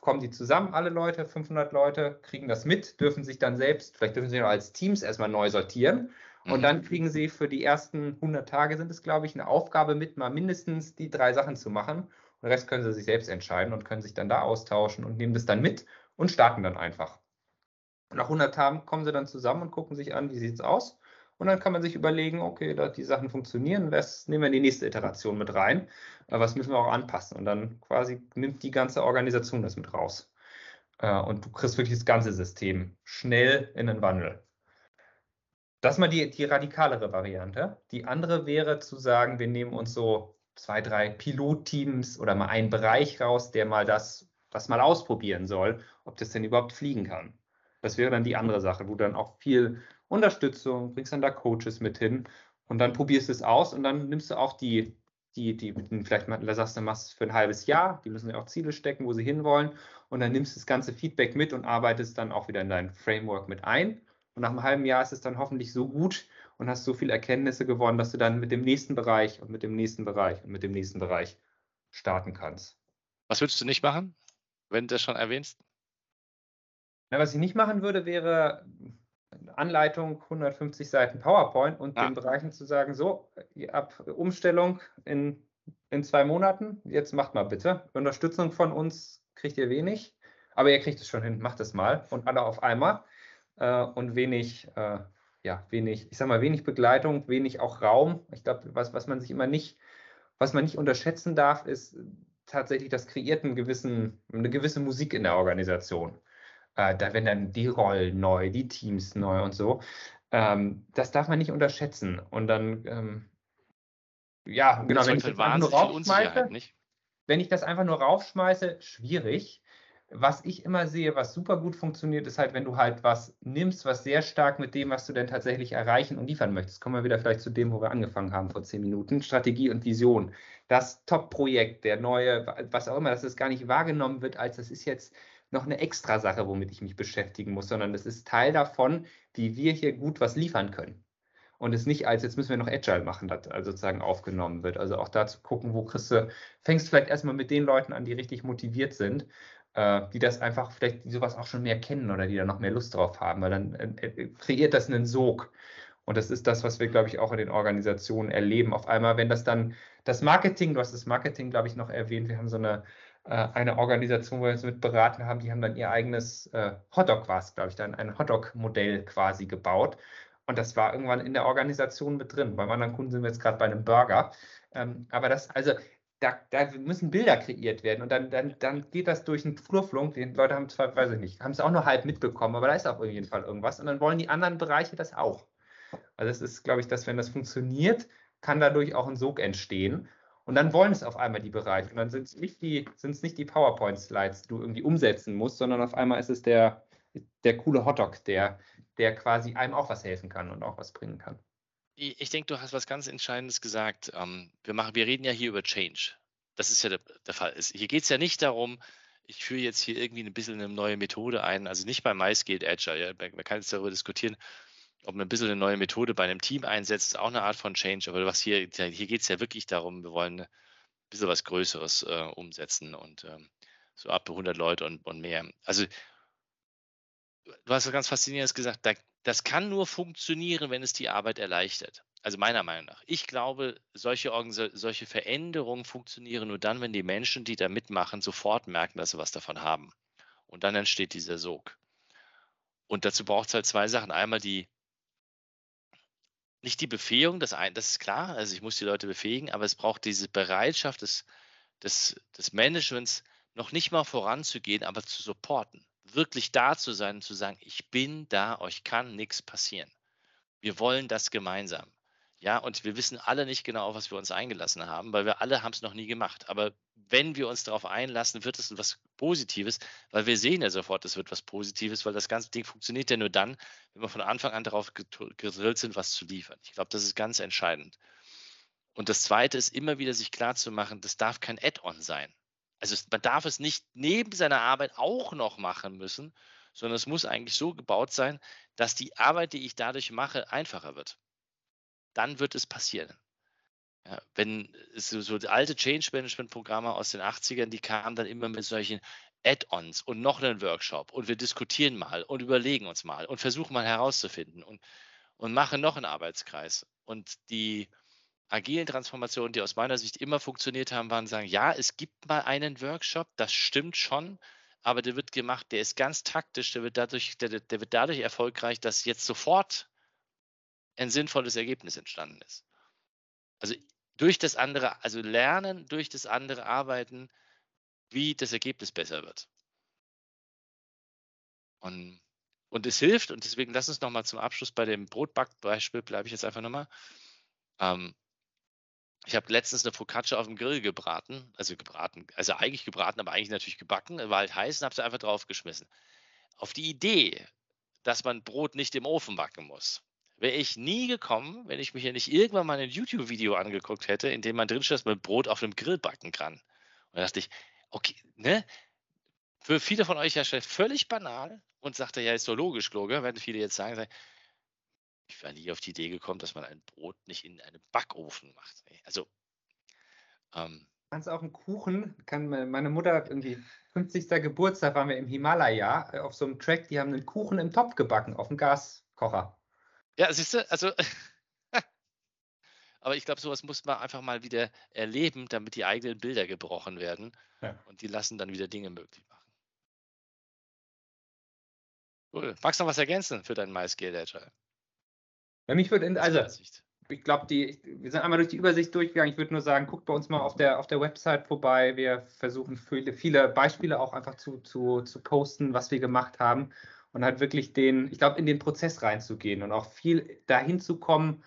Kommen die zusammen, alle Leute, 500 Leute, kriegen das mit, dürfen sich dann selbst, vielleicht dürfen sie noch als Teams erstmal neu sortieren. Und mhm. dann kriegen sie für die ersten 100 Tage, sind es, glaube ich, eine Aufgabe mit, mal mindestens die drei Sachen zu machen. Den Rest können sie sich selbst entscheiden und können sich dann da austauschen und nehmen das dann mit und starten dann einfach. Nach 100 Tagen kommen sie dann zusammen und gucken sich an, wie sieht es aus. Und dann kann man sich überlegen, okay, da die Sachen funktionieren, was nehmen wir in die nächste Iteration mit rein, äh, was müssen wir auch anpassen. Und dann quasi nimmt die ganze Organisation das mit raus. Äh, und du kriegst wirklich das ganze System schnell in den Wandel. Das ist mal die, die radikalere Variante. Die andere wäre zu sagen, wir nehmen uns so zwei, drei Pilotteams oder mal einen Bereich raus, der mal das, das mal ausprobieren soll, ob das denn überhaupt fliegen kann. Das wäre dann die andere Sache, wo dann auch viel Unterstützung, bringst dann da Coaches mit hin und dann probierst du es aus und dann nimmst du auch die, die, die, vielleicht mal, sagst du, machst für ein halbes Jahr, die müssen ja auch Ziele stecken, wo sie hinwollen und dann nimmst du das ganze Feedback mit und arbeitest dann auch wieder in dein Framework mit ein. Und nach einem halben Jahr ist es dann hoffentlich so gut, und hast so viele Erkenntnisse gewonnen, dass du dann mit dem nächsten Bereich und mit dem nächsten Bereich und mit dem nächsten Bereich starten kannst. Was würdest du nicht machen, wenn du das schon erwähnst? Na, was ich nicht machen würde, wäre Anleitung, 150 Seiten PowerPoint und ah. den Bereichen zu sagen, so, ab Umstellung in, in zwei Monaten, jetzt macht mal bitte. Unterstützung von uns kriegt ihr wenig, aber ihr kriegt es schon hin, macht es mal und alle auf einmal äh, und wenig äh, ja, wenig, ich sag mal, wenig Begleitung, wenig auch Raum. Ich glaube, was, was man sich immer nicht, was man nicht unterschätzen darf, ist tatsächlich, das kreiert einen gewissen, eine gewisse Musik in der Organisation. Äh, da werden dann die Rollen neu, die Teams neu und so. Ähm, das darf man nicht unterschätzen. Und dann, ähm, Ja, genau. Wenn ich nicht? Wenn ich das einfach nur raufschmeiße, schwierig. Was ich immer sehe, was super gut funktioniert, ist halt, wenn du halt was nimmst, was sehr stark mit dem, was du denn tatsächlich erreichen und liefern möchtest. Kommen wir wieder vielleicht zu dem, wo wir angefangen haben vor zehn Minuten. Strategie und Vision. Das Top-Projekt, der neue, was auch immer, dass es gar nicht wahrgenommen wird, als das ist jetzt noch eine extra Sache, womit ich mich beschäftigen muss, sondern das ist Teil davon, wie wir hier gut was liefern können. Und es nicht als, jetzt müssen wir noch Agile machen, das also sozusagen aufgenommen wird. Also auch da zu gucken, wo kriegst du, fängst vielleicht erstmal mit den Leuten an, die richtig motiviert sind äh, die das einfach vielleicht, sowas auch schon mehr kennen oder die da noch mehr Lust drauf haben, weil dann äh, äh, kreiert das einen Sog. Und das ist das, was wir, glaube ich, auch in den Organisationen erleben. Auf einmal, wenn das dann das Marketing, du hast das Marketing, glaube ich, noch erwähnt, wir haben so eine, äh, eine Organisation, wo wir uns mit beraten haben, die haben dann ihr eigenes äh, Hotdog, war es, glaube ich, dann ein Hotdog-Modell quasi gebaut. Und das war irgendwann in der Organisation mit drin. Beim anderen Kunden sind wir jetzt gerade bei einem Burger. Ähm, aber das, also da, da, müssen Bilder kreiert werden und dann, dann, dann geht das durch einen Flurflunk. Die Leute haben zwar, weiß ich nicht, haben es auch nur halb mitbekommen, aber da ist auf jeden Fall irgendwas und dann wollen die anderen Bereiche das auch. Also das ist, glaube ich, dass wenn das funktioniert, kann dadurch auch ein Sog entstehen und dann wollen es auf einmal die Bereiche und dann sind es nicht die, nicht die PowerPoint-Slides, die du irgendwie umsetzen musst, sondern auf einmal ist es der, der coole Hotdog, der, der quasi einem auch was helfen kann und auch was bringen kann. Ich denke, du hast was ganz Entscheidendes gesagt. Ähm, wir, machen, wir reden ja hier über Change. Das ist ja der, der Fall. Hier geht es ja nicht darum, ich führe jetzt hier irgendwie ein bisschen eine neue Methode ein. Also nicht bei MyScale Agile. Ja. Man kann jetzt darüber diskutieren, ob man ein bisschen eine neue Methode bei einem Team einsetzt, ist auch eine Art von Change. Aber was hier, hier geht es ja wirklich darum, wir wollen ein bisschen was Größeres äh, umsetzen und ähm, so ab 100 Leute und, und mehr. Also du hast was ganz Faszinierendes gesagt, da, das kann nur funktionieren, wenn es die Arbeit erleichtert. Also meiner Meinung nach. Ich glaube, solche, solche Veränderungen funktionieren nur dann, wenn die Menschen, die da mitmachen, sofort merken, dass sie was davon haben. Und dann entsteht dieser Sog. Und dazu braucht es halt zwei Sachen. Einmal die, nicht die Befähigung, das, ein, das ist klar, also ich muss die Leute befähigen, aber es braucht diese Bereitschaft des, des, des Managements, noch nicht mal voranzugehen, aber zu supporten wirklich da zu sein und zu sagen, ich bin da, euch kann nichts passieren. Wir wollen das gemeinsam. Ja, und wir wissen alle nicht genau, auf was wir uns eingelassen haben, weil wir alle haben es noch nie gemacht. Aber wenn wir uns darauf einlassen, wird es etwas Positives, weil wir sehen ja sofort, es wird was Positives, weil das ganze Ding funktioniert ja nur dann, wenn wir von Anfang an darauf gedrillt sind, was zu liefern. Ich glaube, das ist ganz entscheidend. Und das Zweite ist immer wieder sich klar zu machen, das darf kein Add-on sein also man darf es nicht neben seiner Arbeit auch noch machen müssen, sondern es muss eigentlich so gebaut sein, dass die Arbeit, die ich dadurch mache, einfacher wird. Dann wird es passieren. Ja, wenn so, so alte Change Management Programme aus den 80ern, die kamen dann immer mit solchen Add-ons und noch einen Workshop und wir diskutieren mal und überlegen uns mal und versuchen mal herauszufinden und, und machen noch einen Arbeitskreis. Und die, agilen Transformationen, die aus meiner Sicht immer funktioniert haben, waren sagen, ja, es gibt mal einen Workshop, das stimmt schon, aber der wird gemacht, der ist ganz taktisch, der wird dadurch, der, der wird dadurch erfolgreich, dass jetzt sofort ein sinnvolles Ergebnis entstanden ist. Also durch das andere, also lernen durch das andere arbeiten, wie das Ergebnis besser wird. Und, und es hilft, und deswegen lass uns nochmal zum Abschluss bei dem Brotbackbeispiel, bleibe ich jetzt einfach nochmal. Ähm, ich habe letztens eine Focaccia auf dem Grill gebraten, also gebraten, also eigentlich gebraten, aber eigentlich natürlich gebacken, war halt heiß und habe sie einfach draufgeschmissen. Auf die Idee, dass man Brot nicht im Ofen backen muss, wäre ich nie gekommen, wenn ich mich ja nicht irgendwann mal ein YouTube-Video angeguckt hätte, in dem man drinsteht, dass man Brot auf dem Grill backen kann. Und da dachte ich, okay, ne? Für viele von euch ja völlig banal und sagte, ja, ist doch logisch, Kloge, werden viele jetzt sagen, ich war nie auf die Idee gekommen, dass man ein Brot nicht in einem Backofen macht. Also, ähm, kannst auch einen Kuchen, kann meine Mutter (laughs) irgendwie 50. Geburtstag waren wir im Himalaya äh, auf so einem Track, die haben einen Kuchen im Topf gebacken auf dem Gaskocher. Ja, siehst du, also (laughs) aber ich glaube, sowas muss man einfach mal wieder erleben, damit die eigenen Bilder gebrochen werden ja. und die lassen dann wieder Dinge möglich machen. Cool. Magst du noch was ergänzen für deinen MyScale Ja, mich würde, also ich glaube, wir sind einmal durch die Übersicht durchgegangen. Ich würde nur sagen, guckt bei uns mal auf der, auf der Website vorbei. Wir versuchen viele, viele Beispiele auch einfach zu, zu, zu posten, was wir gemacht haben und halt wirklich den, ich glaube, in den Prozess reinzugehen und auch viel dahin zu kommen,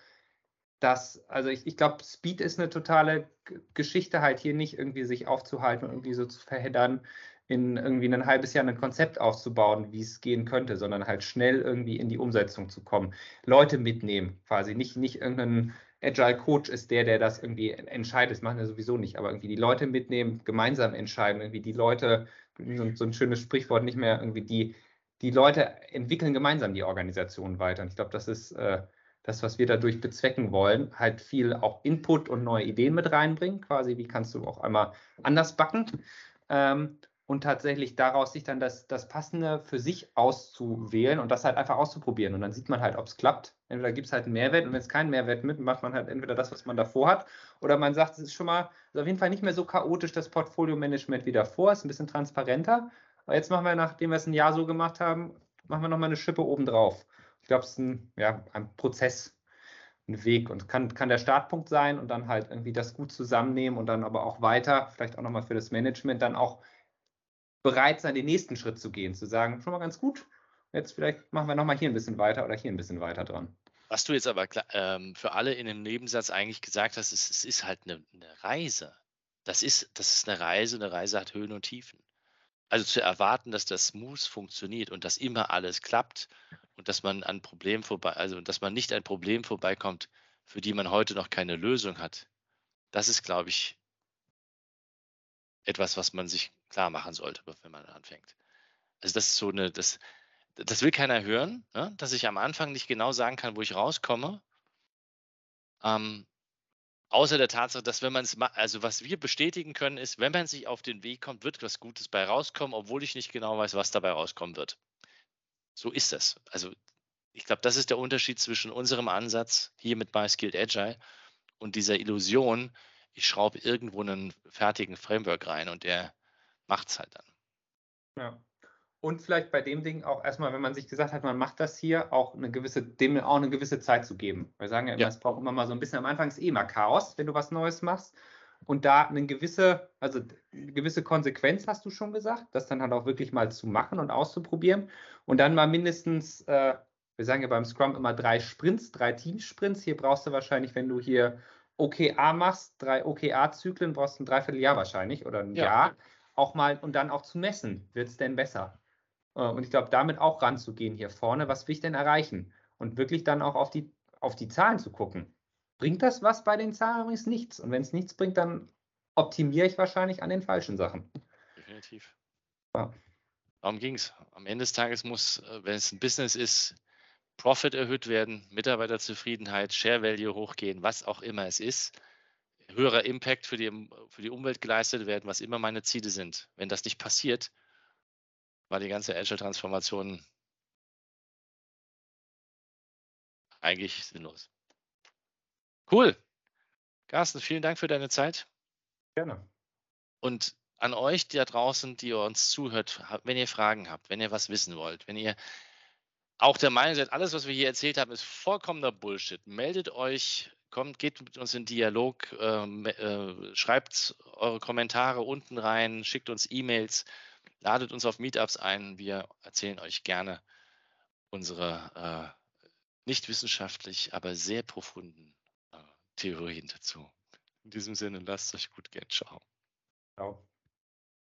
dass, also ich, ich glaube, Speed ist eine totale Geschichte, halt hier nicht irgendwie sich aufzuhalten und irgendwie so zu verheddern, in irgendwie ein halbes Jahr ein Konzept aufzubauen, wie es gehen könnte, sondern halt schnell irgendwie in die Umsetzung zu kommen. Leute mitnehmen, quasi. Nicht, nicht irgendein Agile Coach ist der, der das irgendwie entscheidet. Das machen wir sowieso nicht, aber irgendwie die Leute mitnehmen, gemeinsam entscheiden, irgendwie die Leute, so, ein schönes Sprichwort, nicht mehr irgendwie die, die Leute entwickeln gemeinsam die Organisation weiter. Und ich glaube, das ist äh, das, was wir dadurch bezwecken wollen, halt viel auch Input und neue Ideen mit reinbringen, quasi, wie kannst du auch einmal anders backen. Ähm, und tatsächlich daraus sich dann das, das Passende für sich auszuwählen und das halt einfach auszuprobieren. Und dann sieht man halt, ob es klappt. Entweder gibt es halt einen Mehrwert und wenn es keinen Mehrwert mit, macht man halt entweder das, was man davor hat, oder man sagt, es ist schon mal ist auf jeden Fall nicht mehr so chaotisch, das Portfolio-Management wie davor, ist ein bisschen transparenter. Aber jetzt machen wir, nachdem wir es ein Jahr so gemacht haben, machen wir nochmal eine Schippe obendrauf. Ich glaube, es ist ein, ja, ein Prozess, ein Weg und kann, kann der Startpunkt sein und dann halt irgendwie das gut zusammennehmen und dann aber auch weiter, vielleicht auch nochmal für das Management, dann auch bereit sein, den nächsten Schritt zu gehen, zu sagen, schon mal ganz gut, jetzt vielleicht machen wir nochmal hier ein bisschen weiter oder hier ein bisschen weiter dran. Was du jetzt aber ähm, für alle in dem Nebensatz eigentlich gesagt hast, ist, es ist halt eine, eine, Reise. Das ist, das ist eine Reise, eine Reise hat Höhen und Tiefen. Also zu erwarten, dass das smooth funktioniert und dass immer alles klappt und dass man an Problem vorbei, also dass man nicht ein Problem vorbeikommt, für die man heute noch keine Lösung hat, das ist, glaube ich, etwas, was man sich klar machen sollte, wenn man anfängt. Also das ist so eine, das, das will keiner hören, ne? dass ich am Anfang nicht genau sagen kann, wo ich rauskomme. Ähm, außer der Tatsache, dass wenn man es, also was wir bestätigen können, ist, wenn man sich auf den Weg kommt, wird was Gutes bei rauskommen, obwohl ich nicht genau weiß, was dabei rauskommen wird. So ist das. Also ich glaube, das ist der Unterschied zwischen unserem Ansatz hier mit MySkilled Agile und dieser Illusion, ich schraube irgendwo einen fertigen Framework rein und der macht es halt dann. Ja. Und vielleicht bei dem Ding auch erstmal, wenn man sich gesagt hat, man macht das hier, auch eine gewisse, dem auch eine gewisse Zeit zu geben. Wir sagen ja immer, ja. es braucht immer mal so ein bisschen am Anfang ist eh mal Chaos, wenn du was Neues machst. Und da eine gewisse, also eine gewisse Konsequenz hast du schon gesagt, das dann halt auch wirklich mal zu machen und auszuprobieren. Und dann mal mindestens, äh, wir sagen ja beim Scrum immer drei Sprints, drei Teamsprints. Hier brauchst du wahrscheinlich, wenn du hier OKA machst, drei OKA-Zyklen, brauchst du ein Dreivierteljahr wahrscheinlich oder ein ja. Jahr, auch mal und dann auch zu messen, wird es denn besser? Äh, und ich glaube, damit auch ranzugehen hier vorne, was will ich denn erreichen? Und wirklich dann auch auf die, auf die Zahlen zu gucken. Bringt das was bei den Zahlen übrigens nichts? Und wenn es nichts bringt, dann optimiere ich wahrscheinlich an den falschen Sachen. Definitiv. Ja. Darum ging es. Am Ende des Tages muss, äh, wenn es ein Business ist, Profit erhöht werden, Mitarbeiterzufriedenheit, Share Value hochgehen, was auch immer es ist, höherer Impact für die, für die Umwelt geleistet werden, was immer meine Ziele sind. Wenn das nicht passiert, war die ganze Agile-Transformation eigentlich sinnlos. Cool. Carsten, vielen Dank für deine Zeit. Gerne. Und an euch da draußen, die ihr uns zuhört, wenn ihr Fragen habt, wenn ihr was wissen wollt, wenn ihr auch der Meinung seid, alles, was wir hier erzählt haben, ist vollkommener Bullshit, meldet euch, kommt, geht mit uns in Dialog, äh, äh, schreibt eure Kommentare unten rein, schickt uns E-Mails, ladet uns auf Meetups ein. Wir erzählen euch gerne unsere äh, nicht wissenschaftlich, aber sehr profunden äh, Theorien dazu. In diesem Sinne, lasst euch gut gehen. Ciao. Ciao.